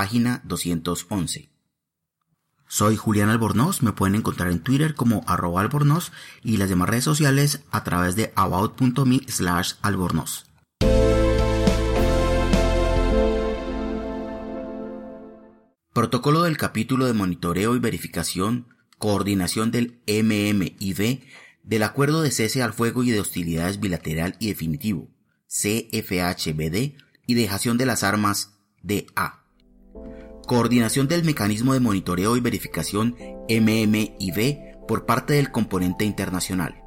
página 211. Soy Julián Albornoz, me pueden encontrar en Twitter como arroba albornoz y las demás redes sociales a través de about.me slash albornoz. Protocolo del capítulo de monitoreo y verificación, coordinación del MMIV del Acuerdo de Cese al Fuego y de Hostilidades Bilateral y Definitivo, CFHBD, y dejación de las armas, DA. Coordinación del mecanismo de monitoreo y verificación MMIV por parte del componente internacional.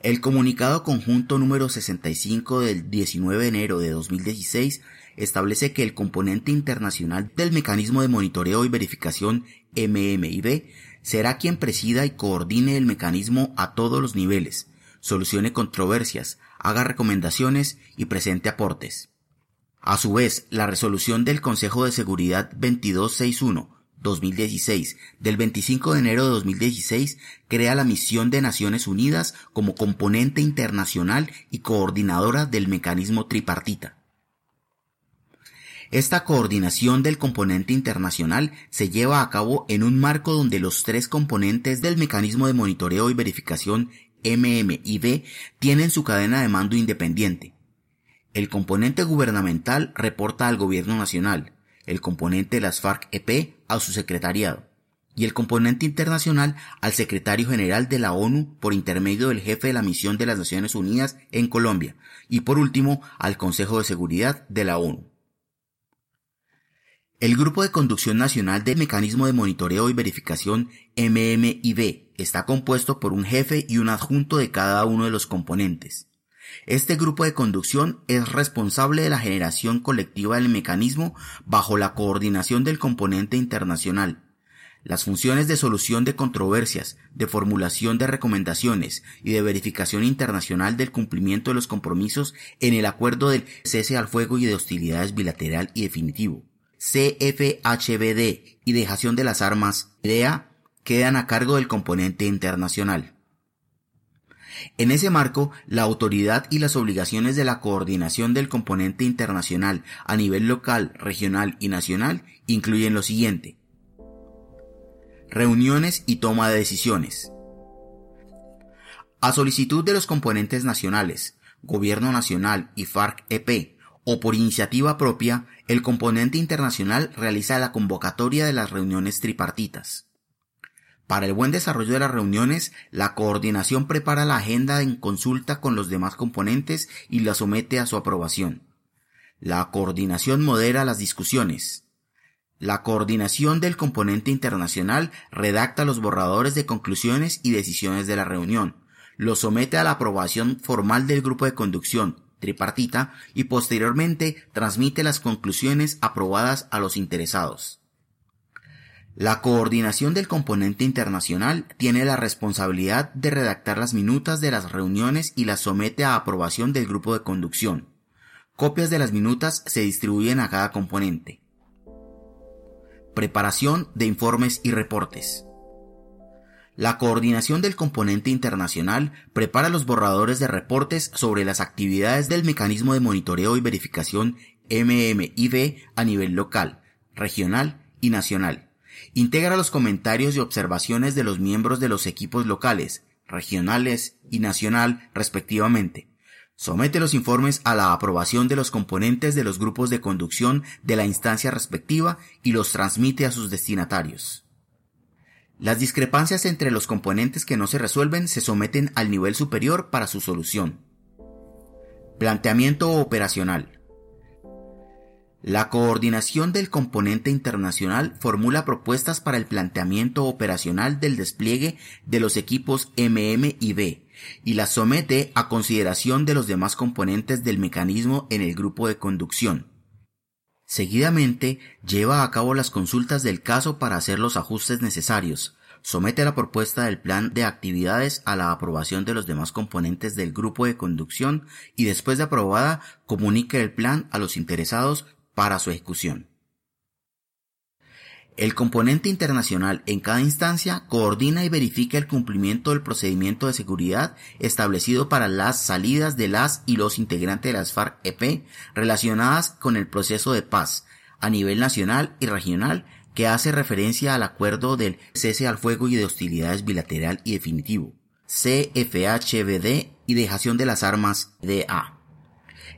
El comunicado conjunto número 65 del 19 de enero de 2016 establece que el componente internacional del mecanismo de monitoreo y verificación MMIB será quien presida y coordine el mecanismo a todos los niveles, solucione controversias, haga recomendaciones y presente aportes. A su vez, la resolución del Consejo de Seguridad 2261 2016 del 25 de enero de 2016 crea la misión de Naciones Unidas como componente internacional y coordinadora del mecanismo tripartita. Esta coordinación del componente internacional se lleva a cabo en un marco donde los tres componentes del mecanismo de monitoreo y verificación MMIB tienen su cadena de mando independiente. El componente gubernamental reporta al gobierno nacional, el componente de las FARC-EP a su secretariado y el componente internacional al secretario general de la ONU por intermedio del jefe de la misión de las Naciones Unidas en Colombia y por último al Consejo de Seguridad de la ONU. El Grupo de Conducción Nacional del Mecanismo de Monitoreo y Verificación MMIB está compuesto por un jefe y un adjunto de cada uno de los componentes. Este grupo de conducción es responsable de la generación colectiva del mecanismo bajo la coordinación del componente internacional. Las funciones de solución de controversias, de formulación de recomendaciones y de verificación internacional del cumplimiento de los compromisos en el acuerdo del cese al fuego y de hostilidades bilateral y definitivo CFHBD y dejación de las armas IDEA quedan a cargo del componente internacional. En ese marco, la autoridad y las obligaciones de la coordinación del componente internacional a nivel local, regional y nacional incluyen lo siguiente. Reuniones y toma de decisiones. A solicitud de los componentes nacionales, Gobierno Nacional y FARC-EP, o por iniciativa propia, el componente internacional realiza la convocatoria de las reuniones tripartitas. Para el buen desarrollo de las reuniones, la coordinación prepara la agenda en consulta con los demás componentes y la somete a su aprobación. La coordinación modera las discusiones. La coordinación del componente internacional redacta los borradores de conclusiones y decisiones de la reunión, los somete a la aprobación formal del grupo de conducción, tripartita y posteriormente transmite las conclusiones aprobadas a los interesados. La coordinación del componente internacional tiene la responsabilidad de redactar las minutas de las reuniones y las somete a aprobación del grupo de conducción. Copias de las minutas se distribuyen a cada componente. Preparación de informes y reportes. La coordinación del componente internacional prepara los borradores de reportes sobre las actividades del mecanismo de monitoreo y verificación MMIB a nivel local, regional y nacional. Integra los comentarios y observaciones de los miembros de los equipos locales, regionales y nacional respectivamente. Somete los informes a la aprobación de los componentes de los grupos de conducción de la instancia respectiva y los transmite a sus destinatarios. Las discrepancias entre los componentes que no se resuelven se someten al nivel superior para su solución. Planteamiento operacional. La coordinación del componente internacional formula propuestas para el planteamiento operacional del despliegue de los equipos MM y B y las somete a consideración de los demás componentes del mecanismo en el grupo de conducción. Seguidamente, lleva a cabo las consultas del caso para hacer los ajustes necesarios, somete la propuesta del plan de actividades a la aprobación de los demás componentes del grupo de conducción y después de aprobada comunica el plan a los interesados para su ejecución. El componente internacional en cada instancia coordina y verifica el cumplimiento del procedimiento de seguridad establecido para las salidas de las y los integrantes de las FARC-EP relacionadas con el proceso de paz, a nivel nacional y regional que hace referencia al acuerdo del cese al fuego y de hostilidades bilateral y definitivo, CFHBD y dejación de las armas DA.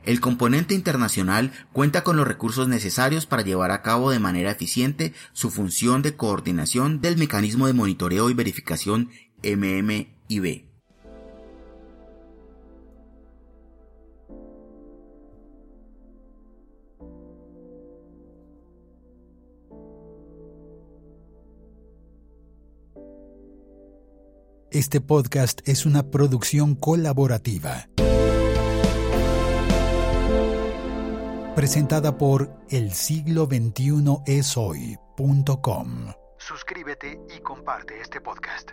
El componente internacional cuenta con los recursos necesarios para llevar a cabo de manera eficiente su función de coordinación del mecanismo de monitoreo y verificación MMIB. Este podcast es una producción colaborativa. Presentada por el siglo 21 es hoy.com. Suscríbete y comparte este podcast.